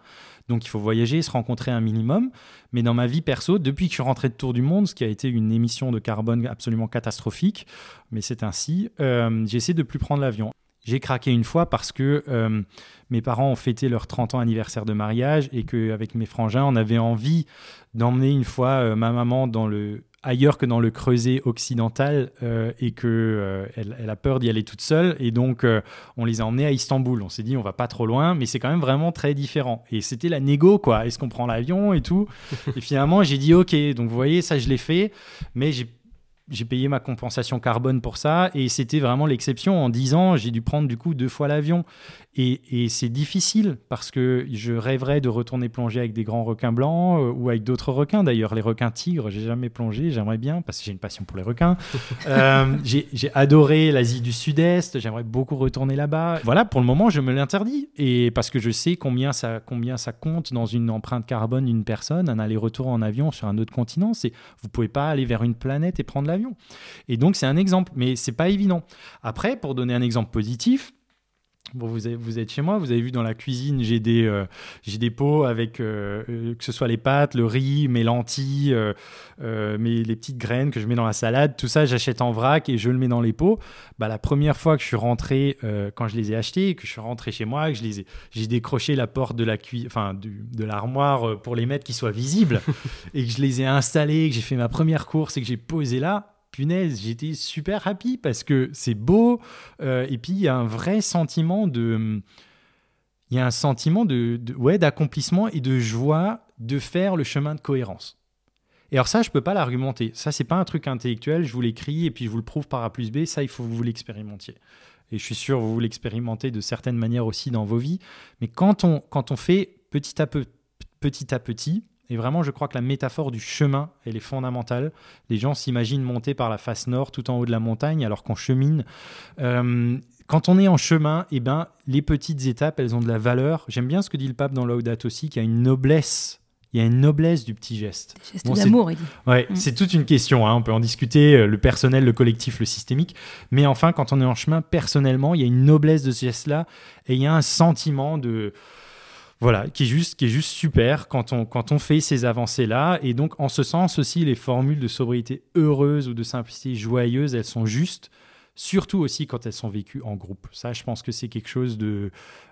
Donc il faut voyager, se rencontrer un minimum. Mais dans ma vie perso, depuis que je suis rentré de Tour du Monde, ce qui a été une émission de carbone absolument catastrophique, mais c'est ainsi, euh, j'essaie de plus prendre l'avion. J'ai craqué une fois parce que euh, mes parents ont fêté leur 30 ans anniversaire de mariage et qu'avec mes frangins, on avait envie d'emmener une fois euh, ma maman dans le ailleurs que dans le creuset occidental euh, et que elle, a peur d'y aller toute seule et donc on les a emmenés à Istanbul. On s'est dit on va pas trop loin, mais c'est quand même vraiment très différent. Et c'était la négo quoi. Est-ce qu'on prend l'avion et tout? Et finalement j'ai dit ok. Donc vous voyez ça je l'ai fait, mais j'ai j'ai payé ma compensation carbone pour ça et c'était vraiment l'exception. En 10 ans, j'ai dû prendre du coup deux fois l'avion. Et, c'est difficile parce que je rêverais de retourner plonger avec des grands requins blancs euh, ou avec d'autres requins. D'ailleurs, les requins tigres, j'ai jamais plongé, j'aimerais bien parce que j'ai une passion pour les requins. Euh, j'ai adoré l'Asie du Sud-Est, j'aimerais beaucoup retourner là-bas. Voilà, pour le moment, je me l'interdis et parce que je sais combien ça, combien ça compte dans une empreinte carbone d'une personne, un aller-retour en avion sur un autre continent. C'est vous pouvez pas aller vers une planète et prendre l'avion. Et donc c'est un exemple, mais c'est pas évident. Après, pour donner un exemple positif Bon, vous, vous, êtes chez moi, vous avez vu dans la cuisine, j'ai des, euh, des pots avec euh, euh, que ce soit les pâtes, le riz, mes lentilles, mes, les petites graines que je mets dans la salade, tout ça j'achète en vrac et je le mets dans les pots. Bah, la première fois que je suis rentré, quand je les ai achetés, que je suis rentré chez moi, que je les ai, j'ai décroché la porte de la enfin de l'armoire pour les mettre qui soient visibles et que je les ai installés, que j'ai fait ma première course et que j'ai posé là, punaise, j'étais super happy parce que c'est beau. Euh, et puis, il y a un vrai sentiment de. Il y a un sentiment de, ouais, d'accomplissement et de joie de faire le chemin de cohérence. Et alors ça, je peux pas l'argumenter. Ça, c'est pas un truc intellectuel. Je vous l'écris et puis je vous le prouve par A plus B. Ça, il faut que vous l'expérimentiez. Et je suis sûr que vous l'expérimentez de certaines manières aussi dans vos vies. Mais quand on, quand on fait petit à peu, petit à petit, et vraiment, je crois que la métaphore du chemin, elle est fondamentale. Les gens s'imaginent monter par la face nord tout en haut de la montagne, alors qu'on chemine. Euh, quand on est en chemin, eh ben, les petites étapes, elles ont de la valeur. J'aime bien ce que dit le pape dans Laudato aussi, qu'il y a une noblesse. Il y a une noblesse du petit geste. Geste d'amour, il dit. Ouais, mm. c'est toute une question. Hein. On peut en discuter, euh, le personnel, le collectif, le systémique. Mais enfin, quand on est en chemin, personnellement, il y a une noblesse de ce geste-là et il y a un sentiment de voilà, qui est juste, qui est juste super quand on, quand on fait ces avancées-là. Et donc, en ce sens aussi, les formules de sobriété heureuse ou de simplicité joyeuse, elles sont justes, surtout aussi quand elles sont vécues en groupe. Ça, je pense que c'est quelque chose de...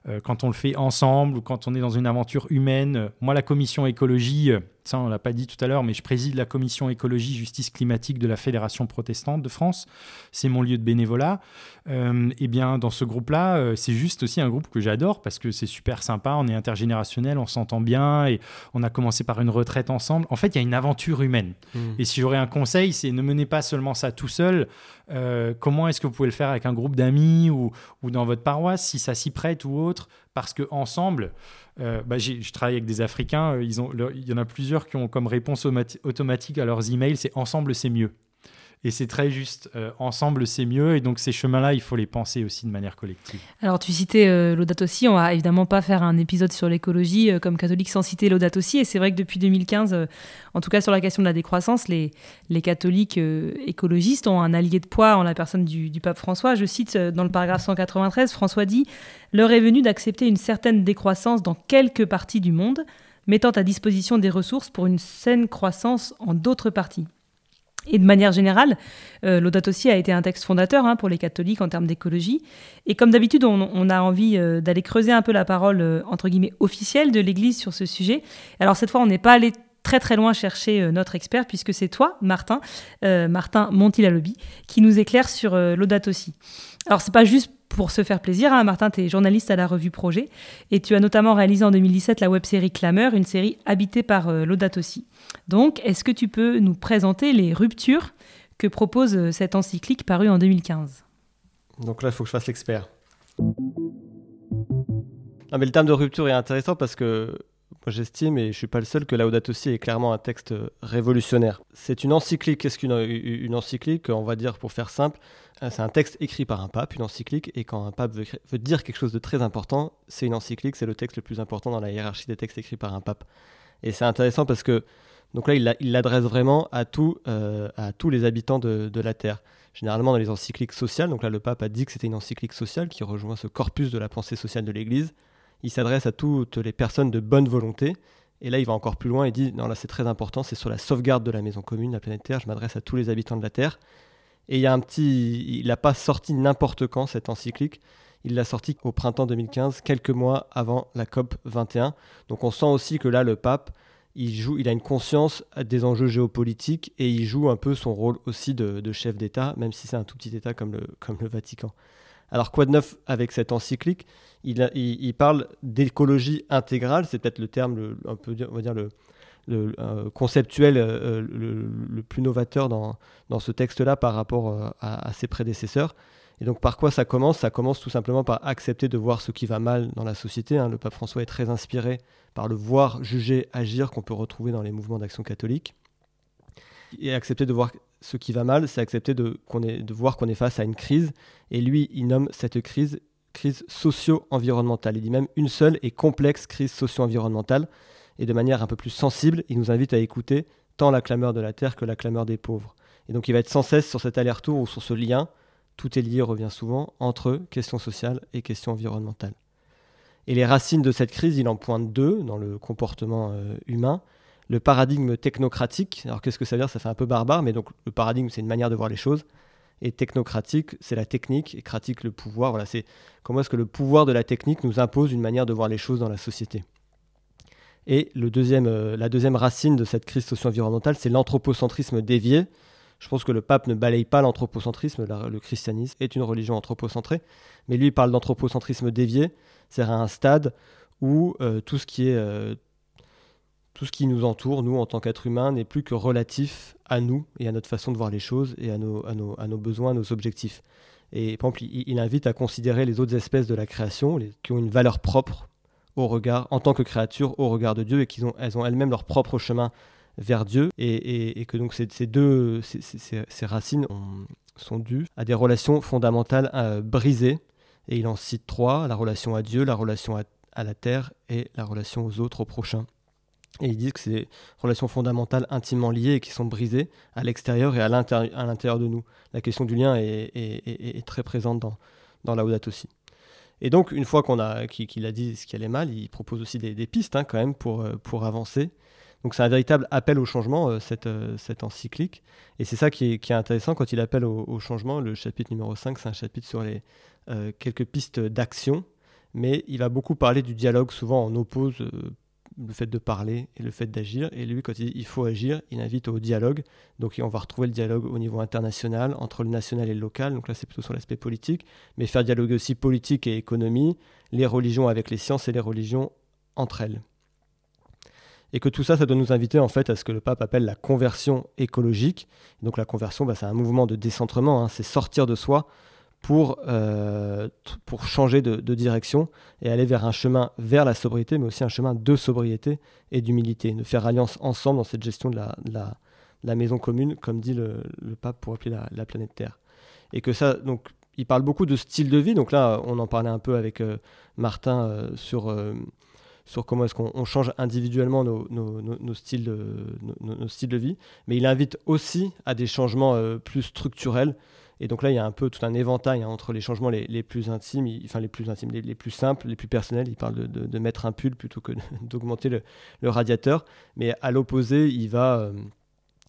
Euh, quand on le fait ensemble ou quand on est dans une aventure humaine. Moi, la commission écologie, ça on l'a pas dit tout à l'heure, mais je préside la commission écologie, justice climatique de la Fédération protestante de France. C'est mon lieu de bénévolat. Euh, et bien dans ce groupe-là, euh, c'est juste aussi un groupe que j'adore parce que c'est super sympa, on est intergénérationnel, on s'entend bien et on a commencé par une retraite ensemble. En fait, il y a une aventure humaine. Mmh. Et si j'aurais un conseil, c'est ne menez pas seulement ça tout seul. Euh, comment est-ce que vous pouvez le faire avec un groupe d'amis ou, ou dans votre paroisse, si ça s'y prête ou autre Parce que ensemble, euh, bah, je travaille avec des Africains, euh, il y en a plusieurs qui ont comme réponse automati- automatique à leurs emails, c'est ensemble c'est mieux. Et c'est très juste, euh, ensemble c'est mieux, et donc ces chemins-là, il faut les penser aussi de manière collective. Alors, tu citais euh, Laudato Si. On va évidemment pas faire un épisode sur l'écologie euh, comme catholique sans citer Laudato Si. Et c'est vrai que depuis 2015, euh, en tout cas sur la question de la décroissance, les, les catholiques écologistes ont un allié de poids en la personne du, du pape François. Je cite dans le paragraphe 193, François dit L'heure est venue d'accepter une certaine décroissance dans quelques parties du monde, mettant à disposition des ressources pour une saine croissance en d'autres parties. Et de manière générale, euh, Laudato a été un texte fondateur hein, pour les catholiques en termes d'écologie. Et comme d'habitude, on, a envie euh, d'aller creuser un peu la parole, euh, entre guillemets, officielle de l'Église sur ce sujet. Alors cette fois, on n'est pas allé très très loin chercher euh, notre expert, puisque c'est toi, Martin, Martin Montilalobi, qui nous éclaire sur Laudato Si. Alors c'est pas juste pour se faire plaisir, hein, Martin, tu es journaliste à la revue Projet, et tu as notamment réalisé en 2017 la web-série Clameur, une série habitée par euh, Laudato. Donc, est-ce que tu peux nous présenter les ruptures que propose euh, cette encyclique parue en 2015 Donc là, il faut que je fasse l'expert. Non, mais le terme de rupture est intéressant parce que moi j'estime, et je suis pas le seul, que Laudato Si est clairement un texte révolutionnaire. C'est une encyclique. Qu'est-ce qu'une une encyclique? On va dire, pour faire simple, euh, c'est un texte écrit par un pape, une encyclique, et quand un pape veut dire quelque chose de très important, c'est une encyclique, c'est le texte le plus important dans la hiérarchie des textes écrits par un pape. Et c'est intéressant parce que donc là, il l'a- il l'adresse vraiment à, euh, tous les habitants de, la Terre. Généralement, dans les encycliques sociales, donc là, le pape a dit que c'était une encyclique sociale qui rejoint ce corpus de la pensée sociale de l'Église. Il s'adresse à toutes les personnes de bonne volonté. Et là, il va encore plus loin. Il dit non, là, c'est très important. C'est sur la sauvegarde de la maison commune, la planète Terre. Je m'adresse à tous les habitants de la Terre. Et il y a un petit. Il n'a pas sorti n'importe quand cette encyclique. Il l'a sorti au printemps 2015, quelques mois avant la COP 21. Donc on sent aussi que là, le pape, il, joue, il a une conscience des enjeux géopolitiques et il joue un peu son rôle aussi de, chef d'État, même si c'est un tout petit État comme le, Vatican. Alors quoi de neuf avec cette encyclique il, parle d'écologie intégrale, c'est peut-être le terme un peu, on va dire le, euh, conceptuel euh, le, plus novateur dans, dans ce texte-là par rapport euh, à, à ses prédécesseurs. Et donc par quoi ça commence? Ça commence tout simplement par accepter de voir ce qui va mal dans la société. hein. Le pape François est très inspiré par le voir, juger, agir qu'on peut retrouver dans les mouvements d'action catholique. Et accepter de voir ce qui va mal, c'est accepter de, qu'on est, voir qu'on est face à une crise. Et lui, il nomme cette crise crise socio-environnementale. Il dit même une seule et complexe crise socio-environnementale. Et de manière un peu plus sensible, il nous invite à écouter tant la clameur de la terre que la clameur des pauvres. Et donc il va être sans cesse sur cet aller-retour ou sur ce lien, tout est lié, revient souvent, entre questions sociales et questions environnementales. Et les racines de cette crise, il en pointe deux dans le comportement euh, humain. Le paradigme technocratique, alors qu'est-ce que ça veut dire? Ça fait un peu barbare, mais donc le paradigme, c'est une manière de voir les choses. Et technocratique, c'est la technique, et cratique, le pouvoir. Voilà, c'est comment est-ce que le pouvoir de la technique nous impose une manière de voir les choses dans la société. Et le deuxième, euh, la deuxième racine de cette crise socio-environnementale, c'est l'anthropocentrisme dévié. Je pense que le pape ne balaye pas l'anthropocentrisme, la- le christianisme est une religion anthropocentrée, mais lui il parle d'anthropocentrisme dévié, c'est-à-dire à un stade où euh, tout ce qui est euh, tout ce qui nous entoure, nous en tant qu'êtres humains, n'est plus que relatif à nous et à notre façon de voir les choses et à nos, à nos, à nos besoins, à nos objectifs. Et par exemple, il, invite à considérer les autres espèces de la création, qui ont une valeur propre au regard, en tant que créatures, au regard de Dieu, et qu'elles ont, elles ont elles-mêmes leur propre chemin vers Dieu, et, que donc ces, deux, ces, racines ont- sont dues à des relations fondamentales euh, brisées, et il en cite trois, la relation à Dieu, la relation à, la terre et la relation aux autres, aux prochains. Et il dit que c'est des relations fondamentales intimement liées et qui sont brisées à l'extérieur et à l'intérieur de nous. La question du lien est, très présente dans, dans Laudato aussi. Et donc, une fois qu'on a, qu'il a dit ce qui allait mal, il propose aussi des, des pistes hein, quand même pour, euh, pour avancer. Donc c'est un véritable appel au changement, euh, cette, euh, cette encyclique. Et c'est ça qui est, intéressant quand il appelle au, changement. Le chapitre numéro 5, c'est un chapitre sur les euh, quelques pistes d'action. Mais il va beaucoup parler du dialogue. Souvent, on oppose le fait de parler et le fait d'agir. Et lui, quand il dit il faut agir, il invite au dialogue. Donc on va retrouver le dialogue au niveau international, entre le national et le local. Donc là, c'est plutôt sur l'aspect politique. Mais faire dialoguer aussi politique et économie, les religions avec les sciences et les religions entre elles. Et que tout ça, ça doit nous inviter en fait à ce que le pape appelle la conversion écologique. Donc la conversion, bah, c'est un mouvement de décentrement, hein. c'est sortir de soi pour, euh, pour changer de, direction et aller vers un chemin vers la sobriété, mais aussi un chemin de sobriété et d'humilité, de faire alliance ensemble dans cette gestion de la, la, maison commune, comme dit le, pape pour appeler la, planète Terre. Et que ça, donc, il parle beaucoup de style de vie. Donc là, on en parlait un peu avec euh, Martin euh, sur, sur comment est-ce qu'on change individuellement nos, styles de, nos, styles de vie. Mais il invite aussi à des changements plus structurels et donc là, il y a un peu tout un éventail hein, entre les changements les, plus intimes, enfin les plus intimes, les, plus simples, les plus personnels. Il parle de, mettre un pull plutôt que d'augmenter le, radiateur. Mais à l'opposé, il va, euh,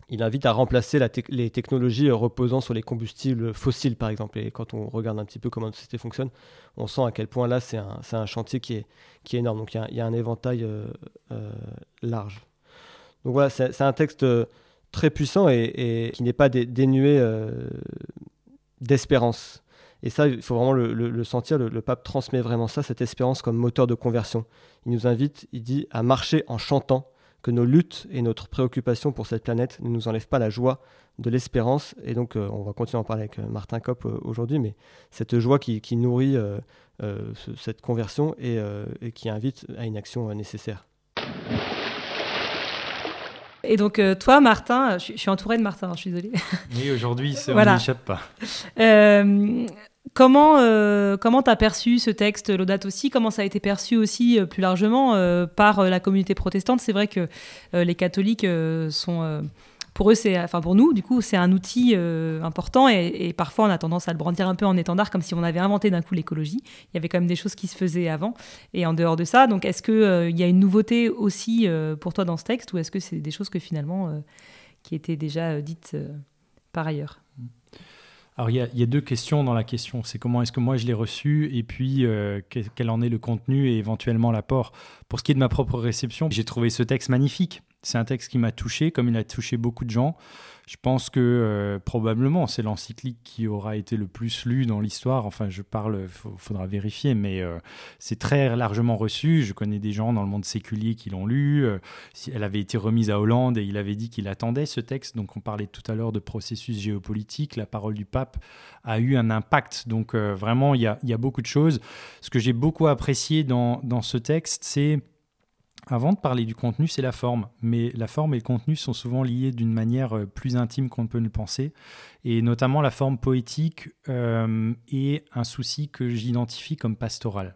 il invite à remplacer les technologies reposant sur les combustibles fossiles, par exemple. Et quand on regarde un petit peu comment la société fonctionne, on sent à quel point là, c'est un, chantier qui est, qui est énorme. Donc il y a, un éventail euh, euh, large. Donc voilà, c'est un texte très puissant et, qui n'est pas dénué d'espérance. Et ça, il faut vraiment le, sentir, le, pape transmet vraiment ça, cette espérance comme moteur de conversion. Il nous invite, il dit, à marcher en chantant, que nos luttes et notre préoccupation pour cette planète ne nous enlèvent pas la joie de l'espérance. Et donc, euh, on va continuer à en parler avec euh, Martin Kopp euh, aujourd'hui, mais cette joie qui, nourrit cette conversion et, et, qui invite à une action nécessaire. Et donc, euh, toi, Martin, je, suis entourée de Martin, je suis désolée. Oui, aujourd'hui, ça ne m'échappe pas. Euh, comment euh, comment tu as perçu ce texte, Laudate aussi Comment ça a été perçu aussi plus largement par la communauté protestante? C'est vrai que les catholiques sont pour eux, c'est, enfin pour nous, du coup, c'est un outil euh, important et, parfois on a tendance à le brandir un peu en étendard comme si on avait inventé d'un coup l'écologie. Il y avait quand même des choses qui se faisaient avant et en dehors de ça. Donc, est-ce euh, il y a une nouveauté aussi euh, pour toi dans ce texte ou est-ce que c'est des choses que finalement qui étaient déjà dites par ailleurs? Alors, il y, a, deux questions dans la question. C'est comment est-ce que moi je l'ai reçu et puis quel en est le contenu et éventuellement l'apport? Pour ce qui est de ma propre réception, j'ai trouvé ce texte magnifique. C'est un texte qui m'a touché, comme il a touché beaucoup de gens. Je pense que euh, probablement c'est l'encyclique qui aura été le plus lu dans l'histoire. Enfin, je parle, il faudra vérifier, mais euh, c'est très largement reçu. Je connais des gens dans le monde séculier qui l'ont lu. Euh, elle avait été remise à Hollande et il avait dit qu'il attendait ce texte. Donc, on parlait tout à l'heure de processus géopolitique. La parole du pape a eu un impact. Donc, vraiment, il y a, beaucoup de choses. Ce que j'ai beaucoup apprécié dans, dans ce texte, c'est avant de parler du contenu, c'est la forme. Mais la forme et le contenu sont souvent liés d'une manière euh, plus intime qu'on ne peut le penser. Et notamment la forme poétique euh, est un souci que j'identifie comme pastoral.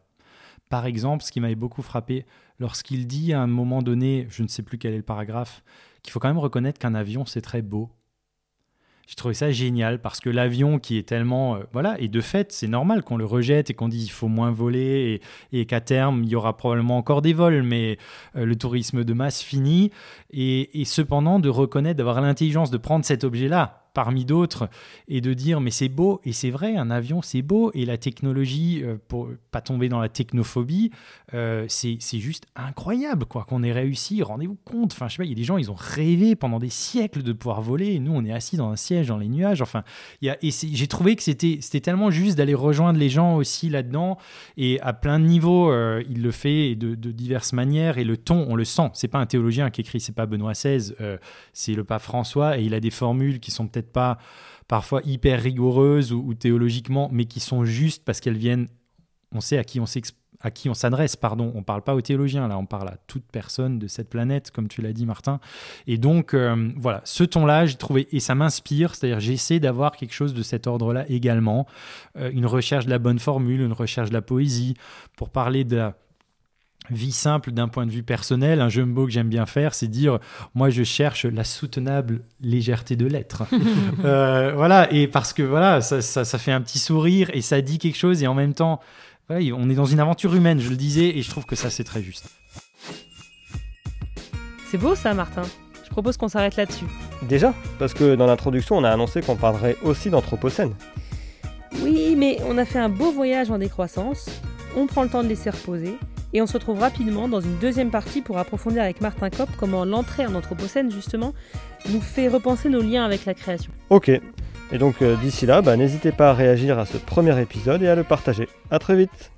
Par exemple, ce qui m'avait beaucoup frappé, lorsqu'il dit à un moment donné, je ne sais plus quel est le paragraphe, qu'il faut quand même reconnaître qu'un avion, c'est très beau. J'ai trouvé ça génial parce que l'avion qui est tellement... Euh, voilà, et de fait, c'est normal qu'on le rejette et qu'on dise il faut moins voler et, qu'à terme, il y aura probablement encore des vols, mais euh, le tourisme de masse finit. Et, et cependant, de reconnaître, d'avoir l'intelligence de prendre cet objet-là, parmi d'autres et de dire mais c'est beau et c'est vrai un avion c'est beau et la technologie euh, pour pas tomber dans la technophobie euh, c'est juste incroyable quoi qu'on ait réussi rendez-vous compte enfin je sais pas il y a des gens ils ont rêvé pendant des siècles de pouvoir voler et nous on est assis dans un siège dans les nuages enfin y a, et j'ai trouvé que c'était tellement juste d'aller rejoindre les gens aussi là-dedans et à plein de niveaux euh, il le fait de, de, diverses manières et le ton on le sent. C'est pas un théologien qui écrit c'est pas Benoît XVI c'est le pape François et il a des formules qui sont peut-être pas parfois hyper rigoureuses ou, théologiquement, mais qui sont justes parce qu'elles viennent, on sait à qui on s'adresse, pardon. On parle pas aux théologiens, là, on parle à toute personne de cette planète, comme tu l'as dit, Martin. Et donc, euh, voilà, ce ton-là, j'ai trouvé, et ça m'inspire, c'est-à-dire j'essaie d'avoir quelque chose de cet ordre-là également, euh, une recherche de la bonne formule, une recherche de la poésie, pour parler de la vie simple d'un point de vue personnel, un jeu que j'aime bien faire, c'est dire moi je cherche la soutenable légèreté de l'être. Euh, voilà, et parce que voilà, ça, ça, fait un petit sourire et ça dit quelque chose et en même temps, on est dans une aventure humaine, je le disais, et je trouve que ça c'est très juste. C'est beau ça, Martin. Je propose qu'on s'arrête là-dessus. Déjà, parce que dans l'introduction, on a annoncé qu'on parlerait aussi d'Anthropocène. Oui, mais on a fait un beau voyage en décroissance, on prend le temps de laisser reposer Et on se retrouve rapidement dans une deuxième partie pour approfondir avec Martin Kopp comment l'entrée en Anthropocène, justement, nous fait repenser nos liens avec la création. Ok. Et donc euh, d'ici là, bah, n'hésitez pas à réagir à ce premier épisode et à le partager. A très vite